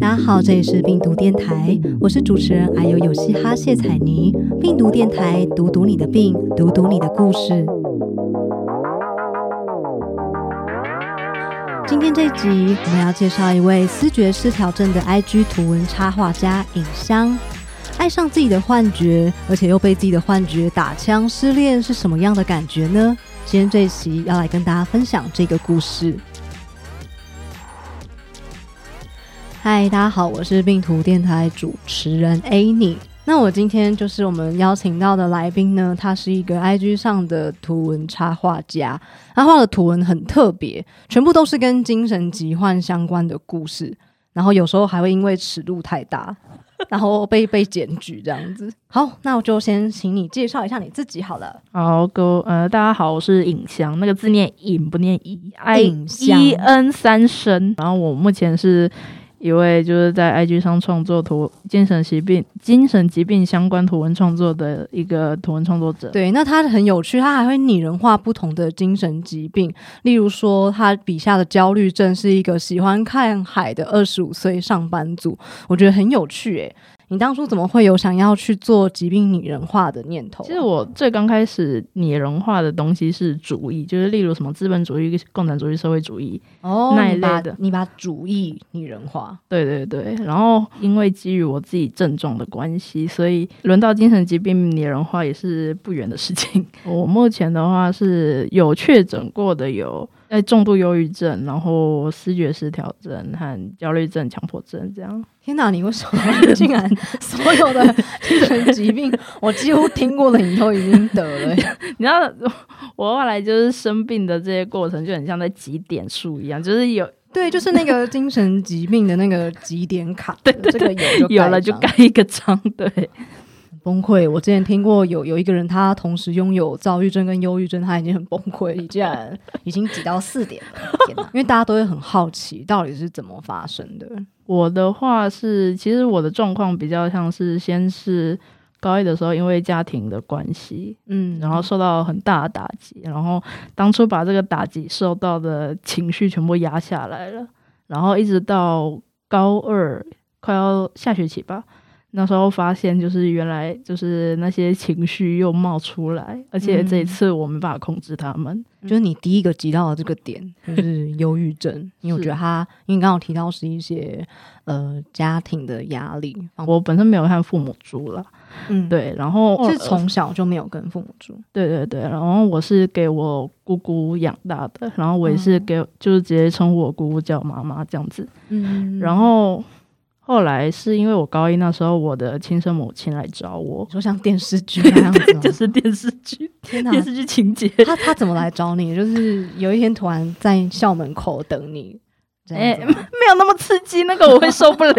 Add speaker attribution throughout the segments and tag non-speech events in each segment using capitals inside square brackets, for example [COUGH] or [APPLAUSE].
Speaker 1: 大家好，这里是病毒电台，我是主持人还有有嘻哈谢彩妮。病毒电台，读读你的病，读读你的故事。今天这集，我们要介绍一位思觉失调症的 IG 图文插画家尹香。爱上自己的幻觉，而且又被自己的幻觉打枪失恋，是什么样的感觉呢？今天这一期要来跟大家分享这个故事。嗨，大家好，我是病图电台主持人 Annie。那我今天就是我们邀请到的来宾呢，他是一个 IG 上的图文插画家，他画的图文很特别，全部都是跟精神疾患相关的故事，然后有时候还会因为尺度太大。[LAUGHS] 然后被被检举这样子，好，那我就先请你介绍一下你自己好了。
Speaker 2: 好，各呃，大家好，我是尹香，那个字念尹不念一
Speaker 1: 尹
Speaker 2: ，I N 三声。然后我目前是。一位就是在 IG 上创作图精神疾病、精神疾病相关图文创作的一个图文创作者。
Speaker 1: 对，那他很有趣，他还会拟人化不同的精神疾病。例如说，他笔下的焦虑症是一个喜欢看海的二十五岁上班族，我觉得很有趣，诶。你当初怎么会有想要去做疾病拟人化的念头？
Speaker 2: 其实我最刚开始拟人化的东西是主义，就是例如什么资本主义、共产主义、社会主义哦那一类的。
Speaker 1: 你把主义拟人化，
Speaker 2: 对对对。然后因为基于我自己症状的关系，所以轮到精神疾病拟人化也是不远的事情。[LAUGHS] 我目前的话是有确诊过的有。哎，重度忧郁症，然后视觉失调症和焦虑症、强迫症这样。
Speaker 1: 天哪，你为什么 [LAUGHS] 竟然所有的精神疾病，我几乎听过的你都已经得了？[LAUGHS]
Speaker 2: 你知道，我后来就是生病的这些过程，就很像在集点数一样，就是有
Speaker 1: 对，就是那个精神疾病的那个集点卡，
Speaker 2: 对对对，有有了就盖一个章，对。
Speaker 1: 崩溃！我之前听过有有一个人，他同时拥有躁郁症跟忧郁症，他已经很崩溃。你竟然已经挤到四点了，因为大家都会很好奇，到底是怎么发生的。
Speaker 2: 我的话是，其实我的状况比较像是，先是高一的时候，因为家庭的关系，嗯，然后受到很大的打击，然后当初把这个打击受到的情绪全部压下来了，然后一直到高二快要下学期吧。那时候发现，就是原来就是那些情绪又冒出来，而且这一次我没办法控制他们。
Speaker 1: 就是你第一个提到的这个点，[LAUGHS] 就是忧郁症，因为我觉得他，因为刚刚提到是一些呃家庭的压力。
Speaker 2: 我本身没有和父母住了，嗯，对，然后
Speaker 1: 是从小就没有跟父母住，
Speaker 2: 对对对，然后我是给我姑姑养大的，然后我也是给，就是直接称呼我姑姑叫妈妈这样子，嗯，然后。后来是因为我高一那时候，我的亲生母亲来找我，
Speaker 1: 说像电视剧 [LAUGHS] 那样子，
Speaker 2: 就是电视剧，[LAUGHS] 电视剧情节。
Speaker 1: 他他怎么来找你？就是有一天突然在校门口等你，
Speaker 2: 哎，[LAUGHS] 没有那么刺激，那个我会受不了。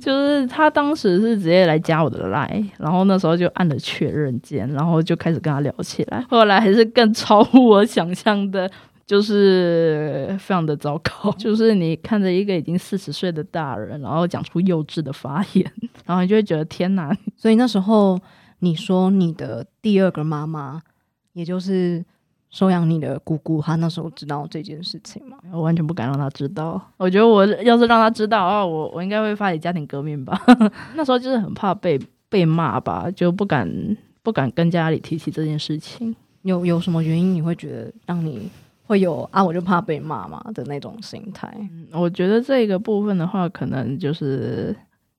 Speaker 2: 就是他当时是直接来加我的 line，然后那时候就按了确认键，然后就开始跟他聊起来。后来还是更超乎我想象的。就是非常的糟糕，[LAUGHS] 就是你看着一个已经四十岁的大人，然后讲出幼稚的发言，然后你就会觉得天哪！
Speaker 1: 所以那时候你说你的第二个妈妈，也就是收养你的姑姑，她那时候知道这件事情吗？
Speaker 2: 我完全不敢让她知道。我觉得我要是让她知道啊，我我应该会发起家庭革命吧。[LAUGHS] 那时候就是很怕被被骂吧，就不敢不敢跟家里提起这件事情。
Speaker 1: 有有什么原因你会觉得让你？会有啊，我就怕被骂嘛的那种心态。
Speaker 2: 我觉得这个部分的话，可能就是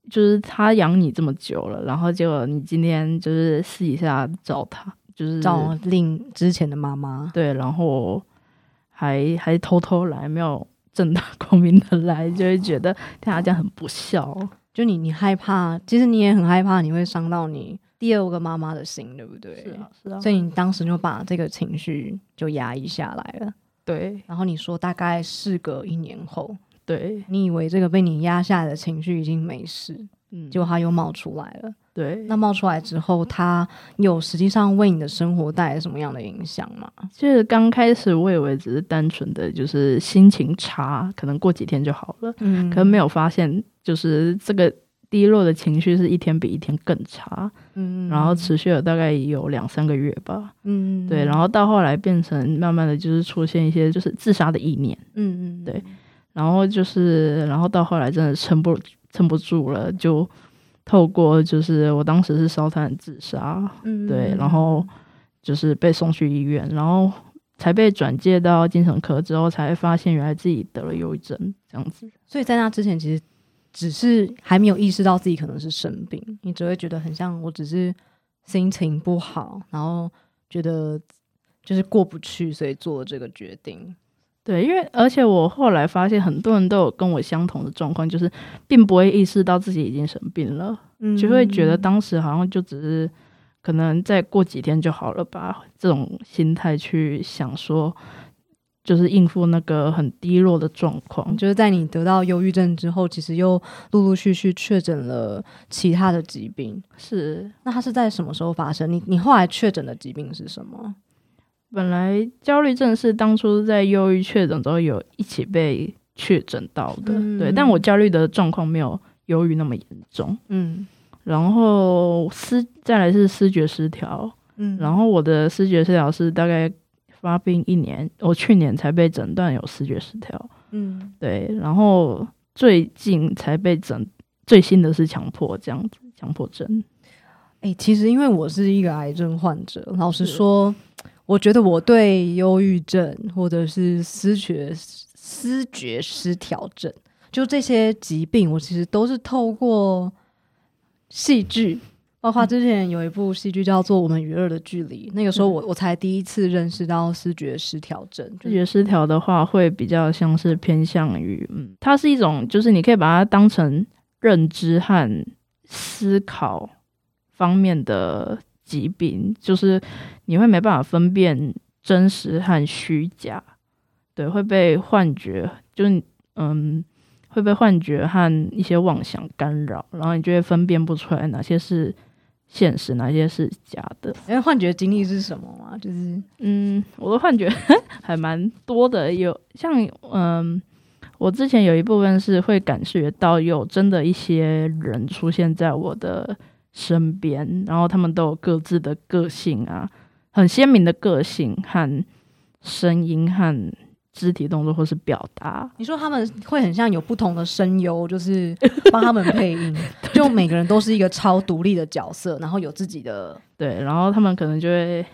Speaker 2: 就是他养你这么久了，然后结果你今天就是私底下找他，就是
Speaker 1: 找另之前的妈妈，
Speaker 2: 对，然后还还偷偷来，没有正大光明的来，就会觉得对他这样很不孝。
Speaker 1: 就你，你害怕，其实你也很害怕，你会伤到你。第二个妈妈的心，对不对？
Speaker 2: 是啊，是啊。
Speaker 1: 所以你当时就把这个情绪就压抑下来了。
Speaker 2: 对。
Speaker 1: 然后你说，大概事隔一年后，
Speaker 2: 对
Speaker 1: 你以为这个被你压下来的情绪已经没事，嗯，结果它又冒出来了。
Speaker 2: 对。
Speaker 1: 那冒出来之后，它有实际上为你的生活带来什么样的影响吗？
Speaker 2: 就是刚开始我以为只是单纯的就是心情差，可能过几天就好了。嗯。可能没有发现，就是这个。低落的情绪是一天比一天更差，嗯，然后持续了大概有两三个月吧，嗯，对，然后到后来变成慢慢的就是出现一些就是自杀的意念，嗯嗯，对，然后就是，然后到后来真的撑不撑不住了，就透过就是我当时是烧炭自杀，嗯，对，然后就是被送去医院，然后才被转介到精神科之后，才发现原来自己得了忧郁症这样子。
Speaker 1: 所以在那之前，其实只是还没有意识到自己可能是生病，你只会觉得很像我只是心情不好，然后觉得就是过不去，所以做了这个决定。
Speaker 2: 对，因为而且我后来发现，很多人都有跟我相同的状况，就是并不会意识到自己已经生病了，就会觉得当时好像就只是可能再过几天就好了吧，这种心态去想说，就是应付那个很低落的状况。
Speaker 1: 就是在你得到忧郁症之后，其实又陆陆续续确诊了其他的疾病。
Speaker 2: 是，
Speaker 1: 那它是在什么时候发生？你你后来确诊的疾病是什么？
Speaker 2: 本来焦虑症是当初在忧郁确诊之后有一起被确诊到的，对，但我焦虑的状况没有忧郁那么严重，嗯，然后思再来是视觉失调，嗯，然后我的视觉失调是大概发病一年，我去年才被诊断有视觉失调，嗯，对，然后最近才被诊最新的是强迫这样子强迫症，
Speaker 1: 哎，其实因为我是一个癌症患者，老实说。我觉得我对忧郁症或者是思觉思觉失调症，就这些疾病，我其实都是透过戏剧，包括之前有一部戏剧叫做《我们与恶的距离》，那个时候我我才第一次认识到视觉失调症。
Speaker 2: 视觉失调的话，会比较像是偏向于，嗯，它是一种，就是你可以把它当成认知和思考方面的。疾病就是你会没办法分辨真实和虚假，对，会被幻觉，就是嗯，会被幻觉和一些妄想干扰，然后你就会分辨不出来哪些是现实，哪些是假的。
Speaker 1: 因为幻觉经历是什么吗？就是
Speaker 2: 嗯，我的幻觉还蛮多的，有像嗯，我之前有一部分是会感觉到有真的一些人出现在我的。身边，然后他们都有各自的个性啊，很鲜明的个性和声音和肢体动作或是表达。
Speaker 1: 你说他们会很像有不同的声优，就是帮他们配音，[LAUGHS] [LAUGHS] 就每个人都是一个超独立的角色，然后有自己的
Speaker 2: 对，然后他们可能就会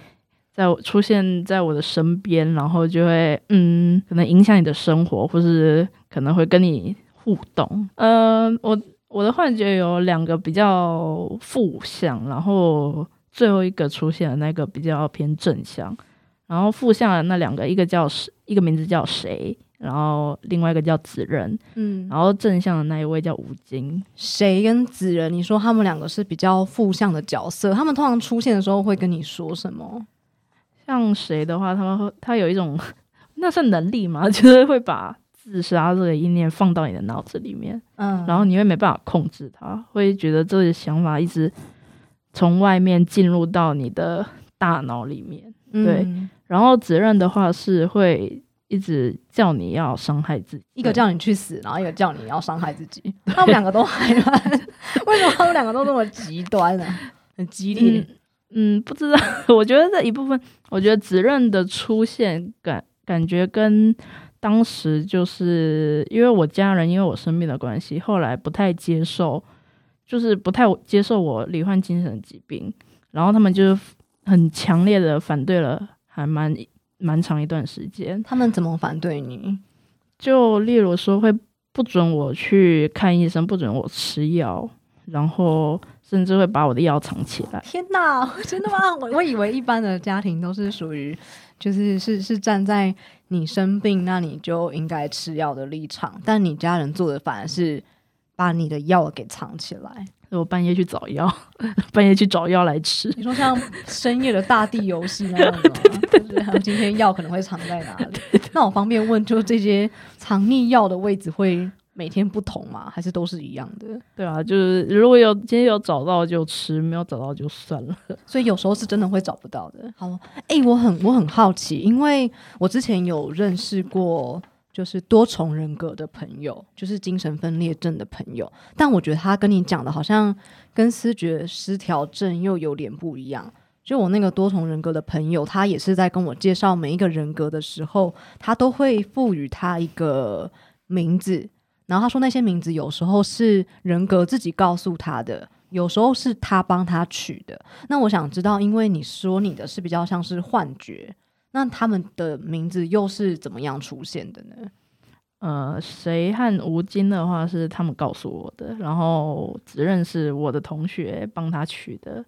Speaker 2: 在我出现在我的身边，然后就会嗯，可能影响你的生活，或是可能会跟你互动。嗯，我。我的幻觉有两个比较负向，然后最后一个出现的那个比较偏正向。然后负向的那两个，一个叫，一个名字叫谁，然后另外一个叫子仁。嗯，然后正向的那一位叫吴京。
Speaker 1: 谁跟子仁？你说他们两个是比较负向的角色，他们通常出现的时候会跟你说什么？
Speaker 2: 像谁的话，他们会他有一种 [LAUGHS] 那是能力吗？[LAUGHS] 就是会把。自杀这个意念放到你的脑子里面，嗯，然后你会没办法控制它，会觉得这个想法一直从外面进入到你的大脑里面，对。然后子任的话是会一直叫你要伤害自己，
Speaker 1: 一个叫你去死，然后一个叫你要伤害自己。他们两个都还蛮，为什么他们两个都这么极端呢？很激烈。
Speaker 2: 嗯，不知道。我觉得这一部分，我觉得责任的出现感感觉跟。当时就是因为我家人因为我生病的关系，后来不太接受，就是不太接受我罹患精神疾病，然后他们就是很强烈的反对了，还蛮蛮长一段时间。
Speaker 1: 他们怎么反对你？
Speaker 2: 就例如说会不准我去看医生，不准我吃药，然后甚至会把我的药藏起来。
Speaker 1: 天哪，真的吗？我我以为一般的家庭都是属于。就是是是站在你生病，那你就应该吃药的立场，但你家人做的反而是把你的药给藏起来。
Speaker 2: 我半夜去找药，[LAUGHS] 半夜去找药来吃。
Speaker 1: 你说像深夜的大地游戏那样吗？[LAUGHS] 就是今天药可能会藏在哪里？[LAUGHS] 那我方便问，就这些藏匿药的位置会？每天不同吗？还是都是一样的？
Speaker 2: 对啊，就是如果有今天有找到就吃，没有找到就算了。
Speaker 1: 所以有时候是真的会找不到的。好，哎，我很我很好奇，因为我之前有认识过就是多重人格的朋友，就是精神分裂症的朋友，但我觉得他跟你讲的好像跟思觉失调症又有点不一样。就我那个多重人格的朋友，他也是在跟我介绍每一个人格的时候，他都会赋予他一个。名字，然后他说那些名字有时候是人格自己告诉他的，有时候是他帮他取的。那我想知道，因为你说你的是比较像是幻觉，那他们的名字又是怎么样出现的呢？
Speaker 2: 呃，谁和吴京的话是他们告诉我的，然后只认识我的同学帮他取的，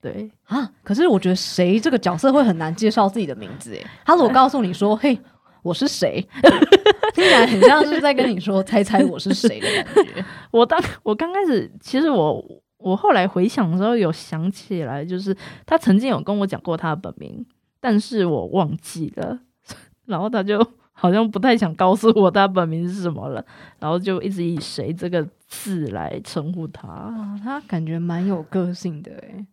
Speaker 2: 对
Speaker 1: 啊。可是我觉得谁这个角色会很难介绍自己的名字，诶，[LAUGHS] 他如果告诉你说，嘿。我是谁？[LAUGHS] 听起来很像是在跟你说“猜猜我是谁”的感觉。[LAUGHS]
Speaker 2: 我当我刚开始，其实我我后来回想的时候，有想起来，就是他曾经有跟我讲过他的本名，但是我忘记了。然后他就好像不太想告诉我他本名是什么了，然后就一直以“谁”这个字来称呼他。
Speaker 1: 他感觉蛮有个性的诶。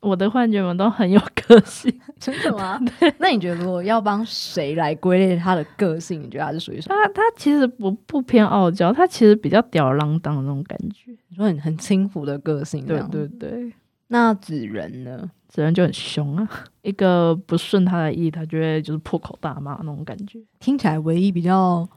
Speaker 2: 我的幻觉们都很有个性，[LAUGHS]
Speaker 1: 真的吗？[LAUGHS] 那你觉得如果要帮谁来归类他的个性，你觉得他是属于什么？
Speaker 2: 他他其实不不偏傲娇，他其实比较吊儿郎当的那种感觉。
Speaker 1: 你说很很轻浮的个性，
Speaker 2: 对对对。
Speaker 1: 那子人呢？
Speaker 2: 子人就很凶啊，一个不顺他的意，他就会就是破口大骂那种感觉。
Speaker 1: 听起来唯一比较。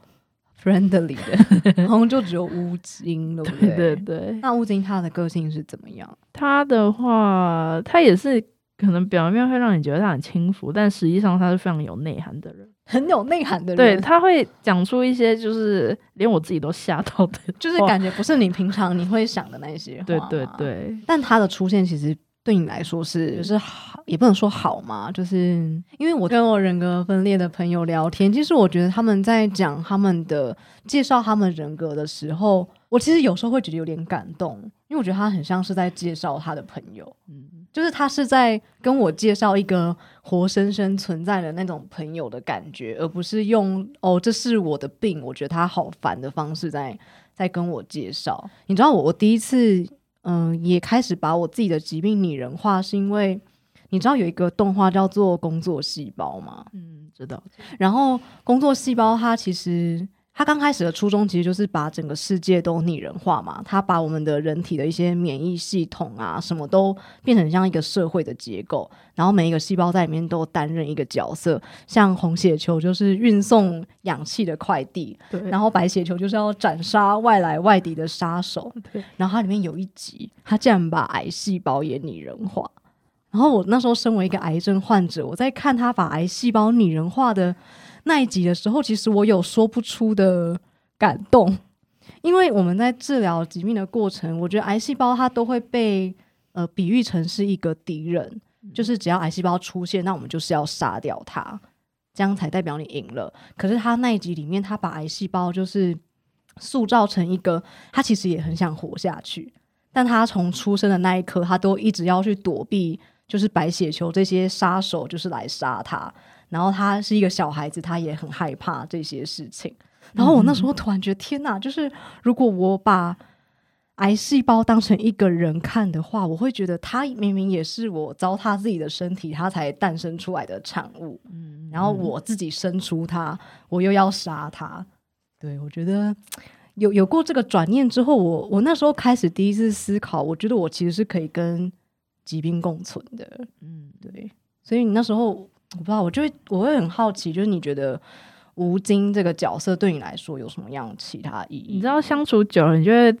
Speaker 1: Friendly 的，[LAUGHS] 好像就只有乌金了，对
Speaker 2: 对对。
Speaker 1: 那乌金他的个性是怎么样？
Speaker 2: 他的话，他也是可能表面会让你觉得他很轻浮，但实际上他是非常有内涵的人，
Speaker 1: 很有内涵的人。
Speaker 2: 对他会讲出一些就是连我自己都吓到的，
Speaker 1: 就是感觉不是你平常你会想的那些话。
Speaker 2: 对对对。
Speaker 1: 但他的出现其实。对你来说是就是好，也不能说好嘛，就是因为我跟我人格分裂的朋友聊天，其实我觉得他们在讲他们的介绍他们人格的时候，我其实有时候会觉得有点感动，因为我觉得他很像是在介绍他的朋友，嗯，就是他是在跟我介绍一个活生生存在的那种朋友的感觉，而不是用哦这是我的病，我觉得他好烦的方式在在跟我介绍。你知道我我第一次。嗯，也开始把我自己的疾病拟人化，是因为你知道有一个动画叫做《工作细胞》吗？
Speaker 2: 嗯，知道。
Speaker 1: 然后《工作细胞》它其实。他刚开始的初衷其实就是把整个世界都拟人化嘛，他把我们的人体的一些免疫系统啊，什么都变成像一个社会的结构，然后每一个细胞在里面都担任一个角色，像红血球就是运送氧气的快递，
Speaker 2: 对，
Speaker 1: 然后白血球就是要斩杀外来外敌的杀手，
Speaker 2: 对，
Speaker 1: 然后它里面有一集，他竟然把癌细胞也拟人化，然后我那时候身为一个癌症患者，我在看他把癌细胞拟人化的。那一集的时候，其实我有说不出的感动，因为我们在治疗疾病的过程，我觉得癌细胞它都会被呃比喻成是一个敌人，就是只要癌细胞出现，那我们就是要杀掉它，这样才代表你赢了。可是他那一集里面，他把癌细胞就是塑造成一个，他其实也很想活下去，但他从出生的那一刻，他都一直要去躲避，就是白血球这些杀手，就是来杀他。然后他是一个小孩子，他也很害怕这些事情。然后我那时候突然觉得，天哪！就是如果我把癌细胞当成一个人看的话，我会觉得他明明也是我糟蹋自己的身体，他才诞生出来的产物。嗯，然后我自己生出他，我又要杀他。对我觉得有有过这个转念之后，我我那时候开始第一次思考，我觉得我其实是可以跟疾病共存的。嗯，对。所以你那时候。我不知道，我就会我会很好奇，就是你觉得吴京这个角色对你来说有什么样其他意义？
Speaker 2: 你知道相处久了，你就会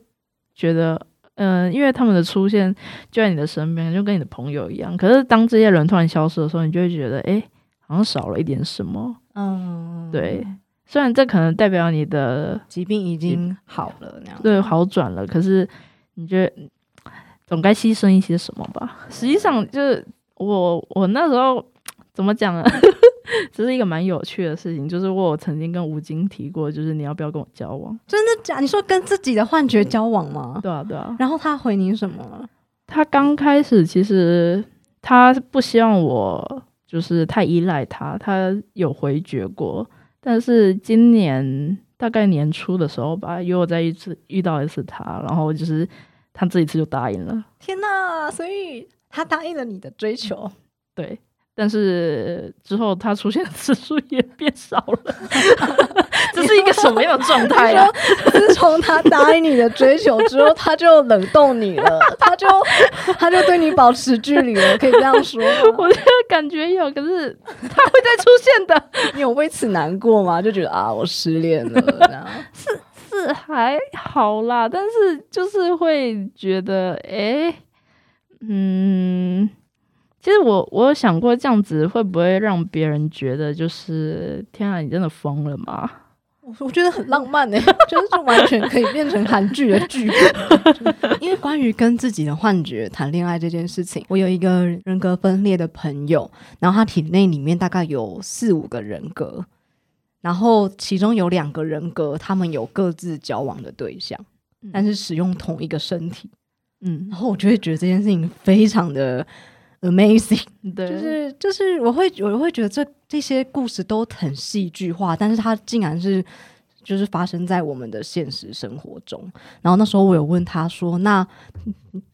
Speaker 2: 觉得，嗯，因为他们的出现就在你的身边，就跟你的朋友一样。可是当这些人突然消失的时候，你就会觉得，哎，好像少了一点什么。嗯，对。虽然这可能代表你的
Speaker 1: 疾病已经好了，那样
Speaker 2: 对好转了，可是你觉得总该牺牲一些什么吧？实际上，就是我我那时候。怎么讲啊？[LAUGHS] 这是一个蛮有趣的事情，就是我曾经跟吴京提过，就是你要不要跟我交往？
Speaker 1: 真的假？你说跟自己的幻觉交往吗？
Speaker 2: 对啊，对啊。
Speaker 1: 然后他回你什么？
Speaker 2: 他刚开始其实他不希望我就是太依赖他，他有回绝过。但是今年大概年初的时候吧，约我再一次遇到一次他，然后就是他这一次就答应了。
Speaker 1: 天哪！所以他答应了你的追求？
Speaker 2: 对。但是之后他出现的次数也变少了，[LAUGHS] 这是一个什么样的状态啊？[LAUGHS]
Speaker 1: 自从他答应你的追求之后，他就冷冻你了，他就他就对你保持距离了，可以这样说吗？[LAUGHS]
Speaker 2: 我觉得感觉有，可是他会再出现的。
Speaker 1: 你有为此难过吗？就觉得啊，我失恋了，
Speaker 2: 是是还好啦，但是就是会觉得，哎，嗯。其实我我有想过这样子会不会让别人觉得就是天啊，你真的疯了吗？
Speaker 1: 我我觉得很浪漫呢，[LAUGHS] 就是就完全可以变成韩剧的剧本。[LAUGHS] 因为关于跟自己的幻觉谈恋爱这件事情，我有一个人格分裂的朋友，然后他体内里面大概有四五个人格，然后其中有两个人格，他们有各自交往的对象，但是使用同一个身体。嗯，然后我就会觉得这件事情非常的。Amazing，[LAUGHS]
Speaker 2: 对，
Speaker 1: 就是就是，我会我会觉得这这些故事都很戏剧化，但是它竟然是就是发生在我们的现实生活中。然后那时候我有问他说：“那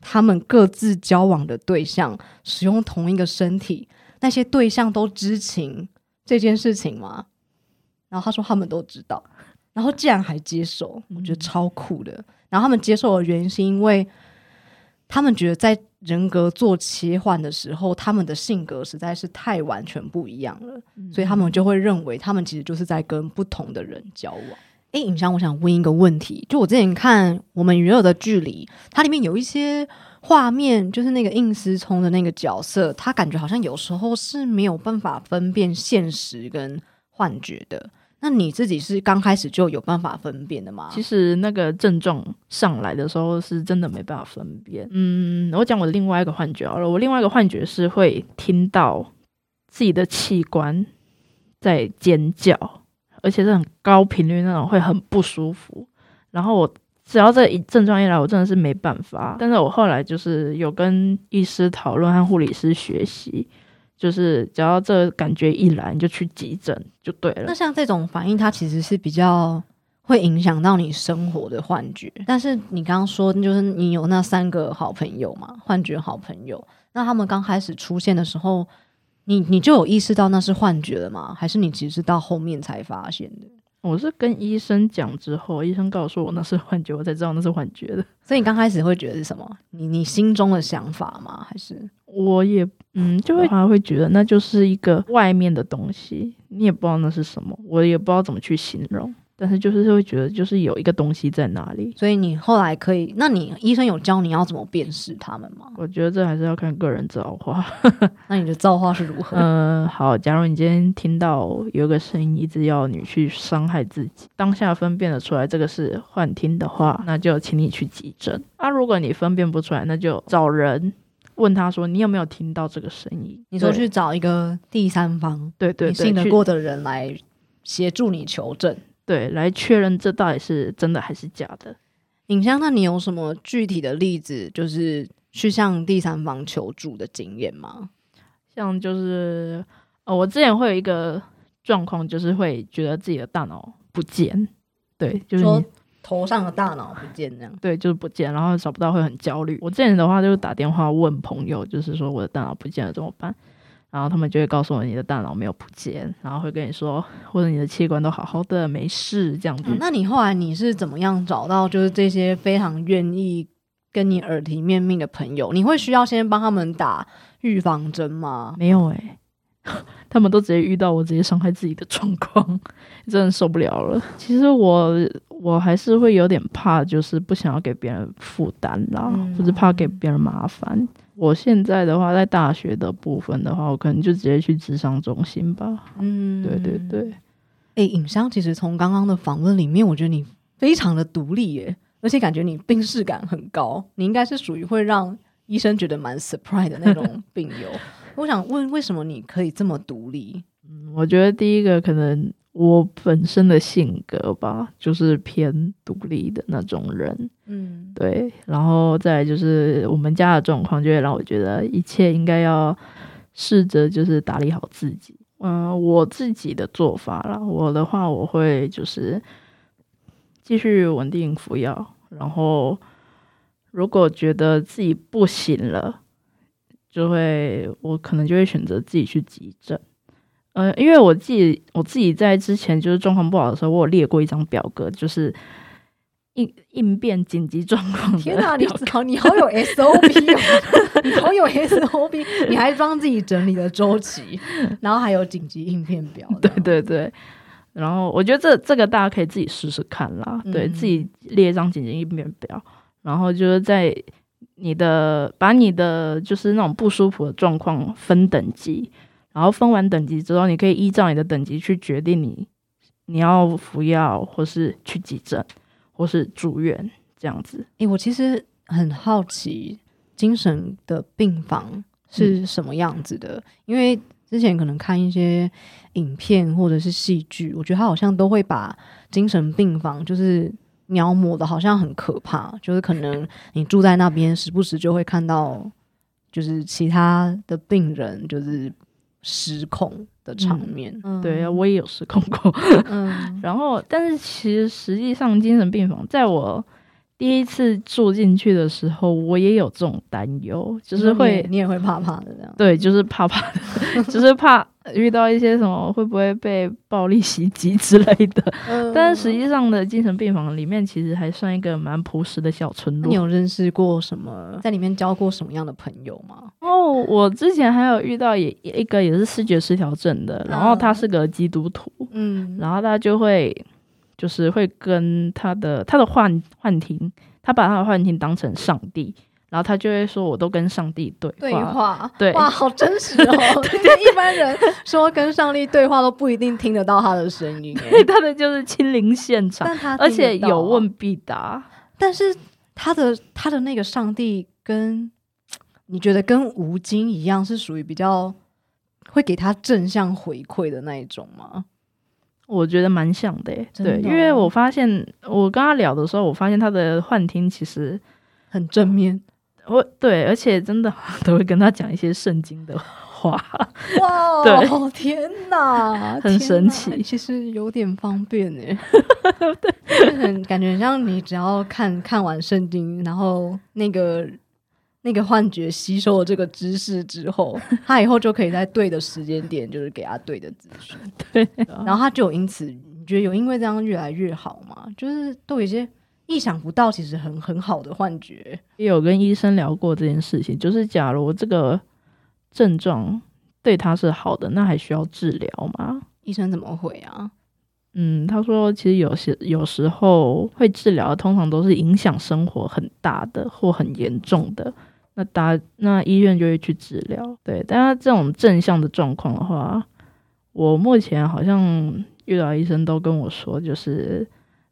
Speaker 1: 他们各自交往的对象使用同一个身体，那些对象都知情这件事情吗？”然后他说他们都知道，然后竟然还接受，我觉得超酷的。然后他们接受的原因是因为他们觉得在。人格做切换的时候，他们的性格实在是太完全不一样了，所以他们就会认为他们其实就是在跟不同的人交往。哎，影香，我想问一个问题，就我之前看我们娱乐的距离，它里面有一些画面，就是那个应思聪的那个角色，他感觉好像有时候是没有办法分辨现实跟幻觉的。那你自己是刚开始就有办法分辨的吗？
Speaker 2: 其实那个症状上来的时候，是真的没办法分辨。嗯，我讲我另外一个幻觉好了。我另外一个幻觉是会听到自己的器官在尖叫，而且是很高频率那种，会很不舒服。然后我只要这一症状一来，我真的是没办法。但是我后来就是有跟医师讨论，和护理师学习。就是只要这感觉一来，你就去急诊就对了。
Speaker 1: 那像这种反应，它其实是比较会影响到你生活的幻觉。但是你刚刚说，就是你有那三个好朋友嘛，幻觉好朋友，那他们刚开始出现的时候，你你就有意识到那是幻觉了吗？还是你其实到后面才发现的？
Speaker 2: 我是跟医生讲之后，医生告诉我那是幻觉，我才知道那是幻觉的。
Speaker 1: 所以你刚开始会觉得是什么？你你心中的想法吗？还是
Speaker 2: 我也嗯，就会还会觉得那就是一个外面的东西，你也不知道那是什么，我也不知道怎么去形容。但是就是会觉得，就是有一个东西在那里，
Speaker 1: 所以你后来可以，那你医生有教你要怎么辨识他们吗？
Speaker 2: 我觉得这还是要看个人造化。[LAUGHS] [LAUGHS]
Speaker 1: 那你的造化是如何？
Speaker 2: 嗯，好，假如你今天听到有一个声音一直要你去伤害自己，当下分辨得出来这个是幻听的话，那就请你去急诊。啊，如果你分辨不出来，那就找人问他说，你有没有听到这个声音？
Speaker 1: 你说去找一个第三方，
Speaker 2: 对对，
Speaker 1: 信得过的人来协助你求证。
Speaker 2: 对，来确认这到底是真的还是假的。
Speaker 1: 影像，那你有什么具体的例子，就是去向第三方求助的经验吗？
Speaker 2: 像就是，呃，我之前会有一个状况，就是会觉得自己的大脑不见，对，就是
Speaker 1: 说头上的大脑不见这样，
Speaker 2: 对，就是不见，然后找不到会很焦虑。我之前的话就是打电话问朋友，就是说我的大脑不见了怎么办？然后他们就会告诉我你的大脑没有不见，然后会跟你说，或者你的器官都好好的没事这样子。
Speaker 1: 那你后来你是怎么样找到就是这些非常愿意跟你耳提面命的朋友？你会需要先帮他们打预防针吗？
Speaker 2: 没有诶。[LAUGHS] 他们都直接遇到我直接伤害自己的状况，[LAUGHS] 真的受不了了。其实我我还是会有点怕，就是不想要给别人负担啦，或者怕给别人麻烦。我现在的话，在大学的部分的话，我可能就直接去智商中心吧。嗯，对对对。
Speaker 1: 哎，尹香，其实从刚刚的访问里面，我觉得你非常的独立耶，而且感觉你病视感很高。你应该是属于会让医生觉得蛮 surprise 的那种病友。[LAUGHS] 我想问，为什么你可以这么独立？
Speaker 2: 嗯，我觉得第一个可能我本身的性格吧，就是偏独立的那种人。嗯，对。然后再就是我们家的状况，就会让我觉得一切应该要试着就是打理好自己。嗯，我自己的做法啦，我的话我会就是继续稳定服药，然后如果觉得自己不行了。就会，我可能就会选择自己去急诊，呃，因为我自己我自己在之前就是状况不好的时候，我有列过一张表格，就是应应变紧急状况。
Speaker 1: 天哪，你好，你好有 SOP 哦，[LAUGHS] 你好有 SOP，你还帮自己整理了周期，然后还有紧急应变表。[LAUGHS]
Speaker 2: 对对对，然后我觉得这这个大家可以自己试试看啦，对自己列一张紧急应变表，然后就是在你的把你的就是那种不舒服的状况分等级。然后分完等级之后，你可以依照你的等级去决定你你要服药，或是去急诊，或是住院这样子。
Speaker 1: 诶，我其实很好奇精神的病房是什么样子的，因为之前可能看一些影片或者是戏剧，我觉得他好像都会把精神病房就是描摹的好像很可怕，就是可能你住在那边，时不时就会看到就是其他的病人就是。失控的场面，
Speaker 2: 对啊，我也有失控过。[LAUGHS] 然后，但是其实实际上，精神病房在我第一次住进去的时候，我也有这种担忧，就是会
Speaker 1: 你也会怕怕的这样。
Speaker 2: 对，就是怕怕的，[LAUGHS] 就是怕。遇到一些什么会不会被暴力袭击之类的？[LAUGHS] 但是实际上的精神病房里面其实还算一个蛮朴实的小村落。
Speaker 1: 你有认识过什么，在里面交过什么样的朋友吗？
Speaker 2: 哦，我之前还有遇到也一个也是视觉失调症的，然后他是个基督徒，嗯，然后他就会就是会跟他的他的幻幻听，他把他的幻听当成上帝。然后他就会说：“我都跟上帝对
Speaker 1: 对话，
Speaker 2: 对
Speaker 1: 哇，好真实哦！[LAUGHS] 一般人说跟上帝对话都不一定听得到他的声音，[LAUGHS]
Speaker 2: 他的就是亲临现场，而且有问必答。
Speaker 1: 但是他的他的那个上帝跟你觉得跟吴京一样，是属于比较会给他正向回馈的那一种吗？
Speaker 2: 我觉得蛮像的，对，因为我发现我跟他聊的时候，我发现他的幻听其实
Speaker 1: 很正面。”
Speaker 2: 我对，而且真的 [LAUGHS] 都会跟他讲一些圣经的话。
Speaker 1: 哇，[LAUGHS] 对，天哪，
Speaker 2: 很神奇，
Speaker 1: 其实有点方便哎。[LAUGHS] 对，很感觉像你只要看看完圣经，然后那个那个幻觉吸收了这个知识之后，[LAUGHS] 他以后就可以在对的时间点，就是给他对的资讯。
Speaker 2: 对，
Speaker 1: 然后他就因此，你觉得有因为这样越来越好吗？就是都有一些。意想不到，其实很很好的幻觉。
Speaker 2: 也有跟医生聊过这件事情，就是假如这个症状对他是好的，那还需要治疗吗？
Speaker 1: 医生怎么回啊？
Speaker 2: 嗯，他说其实有些有时候会治疗，通常都是影响生活很大的或很严重的，那打那医院就会去治疗。对，但他这种正向的状况的话，我目前好像遇到医生都跟我说，就是。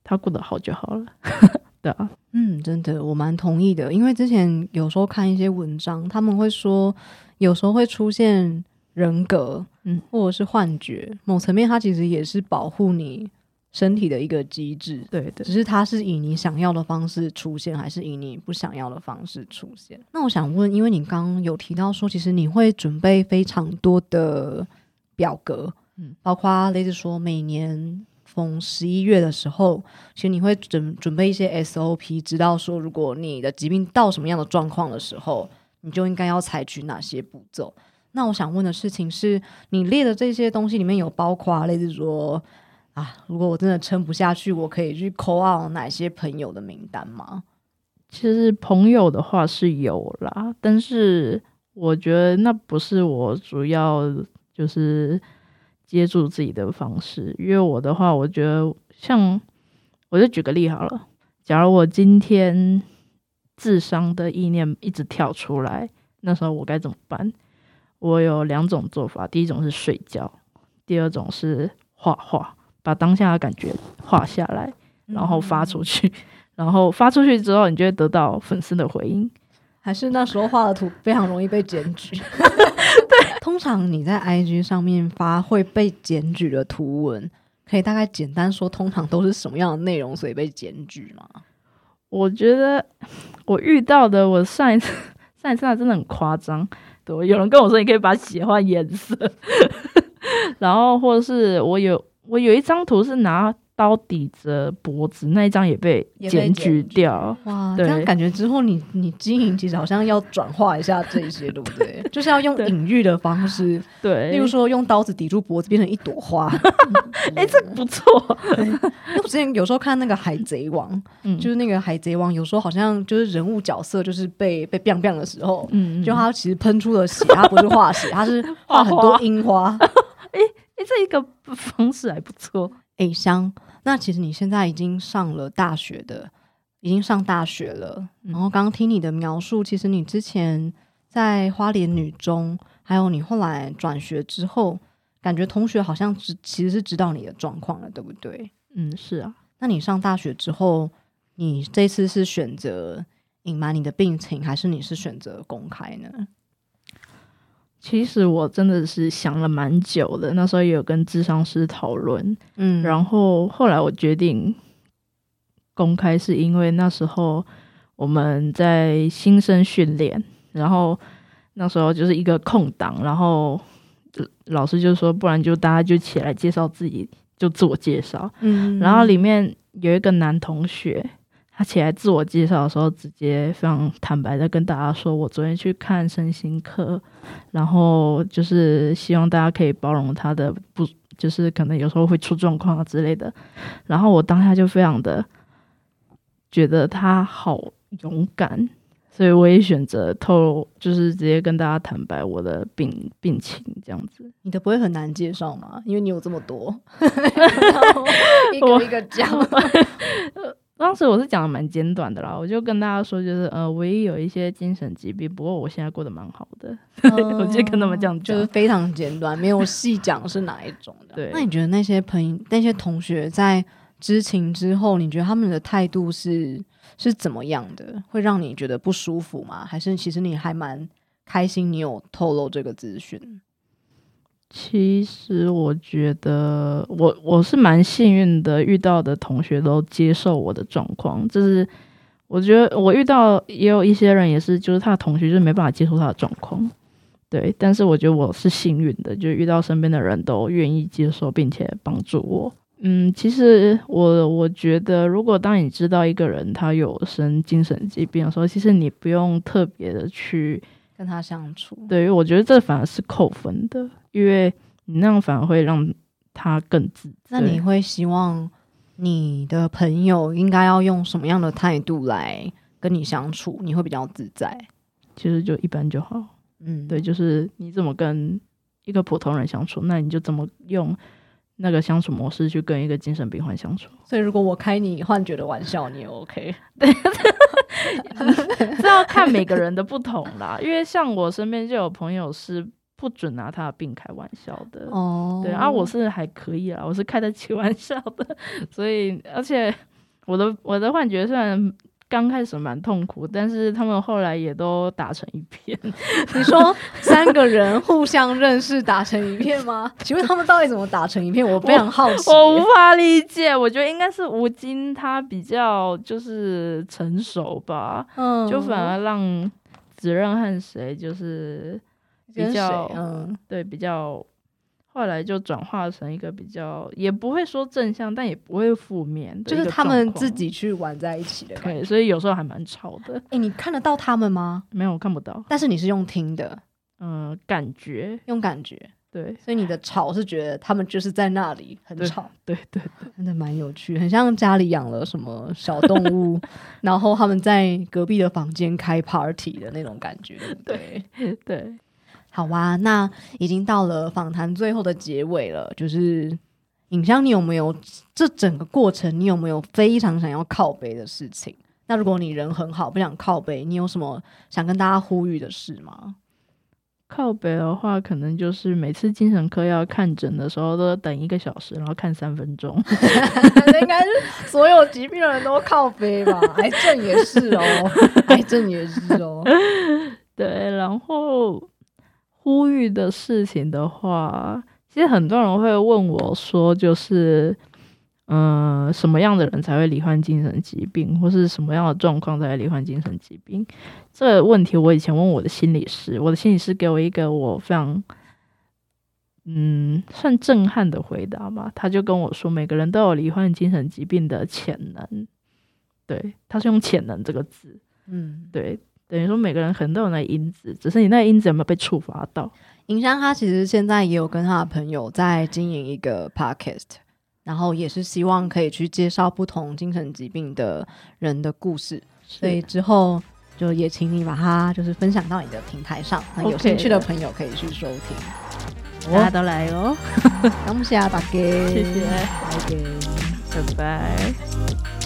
Speaker 2: 他过得好就好了，[LAUGHS] 对啊，
Speaker 1: 嗯，真的，我蛮同意的。因为之前有时候看一些文章，他们会说，有时候会出现人格，嗯，或者是幻觉，某层面它其实也是保护你身体的一个机制，
Speaker 2: 对的。
Speaker 1: 只是它是以你想要的方式出现，还是以你不想要的方式出现？那我想问，因为你刚刚有提到说，其实你会准备非常多的表格，嗯，包括类似说每年。逢十一月的时候，其实你会准准备一些 SOP，知道说如果你的疾病到什么样的状况的时候，你就应该要采取哪些步骤。那我想问的事情是，你列的这些东西里面有包括类似说啊，如果我真的撑不下去，我可以去 call out 哪些朋友的名单吗？
Speaker 2: 其实朋友的话是有啦，但是我觉得那不是我主要就是。接住自己的方式，因为我的话，我觉得像，我就举个例好了。假如我今天智商的意念一直跳出来，那时候我该怎么办？我有两种做法，第一种是睡觉，第二种是画画，把当下的感觉画下来，然后发出去。然后发出去之后，你就会得到粉丝的回应。
Speaker 1: 还是那时候画的图非常容易被检举。[LAUGHS] 对，[LAUGHS] 通常你在 IG 上面发会被检举的图文，可以大概简单说，通常都是什么样的内容，所以被检举吗？
Speaker 2: 我觉得我遇到的，我上一次上一次真的很夸张。对，有人跟我说，你可以把血换颜色，[LAUGHS] 然后或者是我有我有一张图是拿刀抵着脖子那一张也被检举掉。
Speaker 1: 哇，这样感觉之后你你经营其实好像要转化一下这些，对不对？[LAUGHS] 就是要用隐喻的方式，
Speaker 2: 对，
Speaker 1: 例如说用刀子抵住脖子变成一朵花。[LAUGHS]
Speaker 2: 哎，这不错。[LAUGHS]
Speaker 1: 我之前有时候看那个《海贼王》，就是那个《海贼王》，有时候好像就是人物角色就是被被 biang biang 的时候，嗯，就他其实喷出了血，他不是画血，他是画很多樱花。
Speaker 2: 哎哎，这一个方式还不错。
Speaker 1: 哎，香，那其实你现在已经上了大学的，已经上大学了。然后刚刚听你的描述，其实你之前在花莲女中，还有你后来转学之后，感觉同学好像知其实是知道你的状况了，对不对？
Speaker 2: 嗯，是啊。
Speaker 1: 那你上大学之后，你这次是选择隐瞒你的病情，还是你是选择公开呢？
Speaker 2: 其实我真的是想了蛮久的，那时候也有跟智商师讨论，嗯，然后后来我决定公开，是因为那时候我们在新生训练，然后那时候就是一个空档，然后老师就说，不然就大家就起来介绍自己，就自我介绍，嗯，然后里面有一个男同学。他起来自我介绍的时候，直接非常坦白的跟大家说：“我昨天去看身心科，然后就是希望大家可以包容他的不，就是可能有时候会出状况啊之类的。”然后我当下就非常的觉得他好勇敢，所以我也选择透露，就是直接跟大家坦白我的病病情这样子。
Speaker 1: 你的不会很难介绍吗？因为你有这么多，[LAUGHS] 一个一个讲。
Speaker 2: 当时我是讲的蛮简短的啦，我就跟大家说，就是呃，唯一有一些精神疾病，不过我现在过得蛮好的，[LAUGHS] 我就跟他们这样
Speaker 1: 讲，就是非常简短，没有细讲是哪一种的。
Speaker 2: 对，
Speaker 1: 那你觉得那些朋友、那些同学在知情之后，你觉得他们的态度是是怎么样的？会让你觉得不舒服吗？还是其实你还蛮开心，你有透露这个资讯？
Speaker 2: 其实我觉得我我是蛮幸运的，遇到的同学都接受我的状况。就是我觉得我遇到也有一些人也是，就是他的同学就是没办法接受他的状况。对，但是我觉得我是幸运的，就遇到身边的人都愿意接受并且帮助我。嗯，其实我我觉得，如果当你知道一个人他有生精神疾病的时候，其实你不用特别的去。
Speaker 1: 跟他相处，
Speaker 2: 对，因为我觉得这反而是扣分的，因为你那样反而会让他更自
Speaker 1: 那你会希望你的朋友应该要用什么样的态度来跟你相处？你会比较自在？
Speaker 2: 其实就一般就好。嗯，对，就是你怎么跟一个普通人相处，那你就怎么用那个相处模式去跟一个精神病患相处。
Speaker 1: 所以，如果我开你幻觉的玩笑，你也 OK？[LAUGHS] [LAUGHS]
Speaker 2: 对。这要看每个人的不同啦，[LAUGHS] 因为像我身边就有朋友是不准拿他的病开玩笑的哦，对啊，我是还可以啦，我是开得起玩笑的，所以而且我的我的幻觉虽然。刚开始蛮痛苦，但是他们后来也都打成一片。[LAUGHS]
Speaker 1: 你说三个人互相认识打成一片吗？[LAUGHS] 请问他们到底怎么打成一片？我非常好奇。
Speaker 2: 我无法理解。我觉得应该是吴京他比较就是成熟吧，嗯，就反而让子任和谁就是比较嗯，对比较。后来就转化成一个比较，也不会说正向，但也不会负面，
Speaker 1: 就是他们自己去玩在一起的。
Speaker 2: 对，所以有时候还蛮吵的。
Speaker 1: 哎，你看得到他们吗？
Speaker 2: 没有，我看不到。
Speaker 1: 但是你是用听的，
Speaker 2: 嗯，感觉
Speaker 1: 用感觉。
Speaker 2: 对，
Speaker 1: 所以你的吵是觉得他们就是在那里很吵。
Speaker 2: 对对对，
Speaker 1: 真的蛮有趣，很像家里养了什么小动物，[LAUGHS] 然后他们在隔壁的房间开 party 的那种感觉。对
Speaker 2: 对。
Speaker 1: 好哇，那已经到了访谈最后的结尾了。就是影像，你有没有这整个过程，你有没有非常想要靠背的事情？那如果你人很好，不想靠背，你有什么想跟大家呼吁的事吗？
Speaker 2: 靠背的话，可能就是每次精神科要看诊的时候，都要等一个小时，然后看三分钟。[LAUGHS] [LAUGHS]
Speaker 1: 应该是所有疾病的人都靠背吧？[LAUGHS] 癌症也是哦，癌症也是哦。
Speaker 2: 对，然后。呼吁的事情的话，其实很多人会问我说，就是，嗯，什么样的人才会罹患精神疾病，或是什么样的状况才会罹患精神疾病？这个问题我以前问我的心理师，我的心理师给我一个我非常嗯，算震撼的回答吧。他就跟我说，每个人都有罹患精神疾病的潜能。对，他是用“潜能”这个字。嗯，对，等于说每个人可能都有那因子，只是你那因子有没有被触发到？
Speaker 1: 银香他其实现在也有跟他的朋友在经营一个 podcast，然后也是希望可以去介绍不同精神疾病的人的故事。所以之后就也请你把它就是分享到你的平台上，那有兴趣的朋友可以去收听。
Speaker 2: 大家都来哦，[LAUGHS]
Speaker 1: 感谢大家，
Speaker 2: 谢谢，
Speaker 1: 拜拜，
Speaker 2: 拜拜。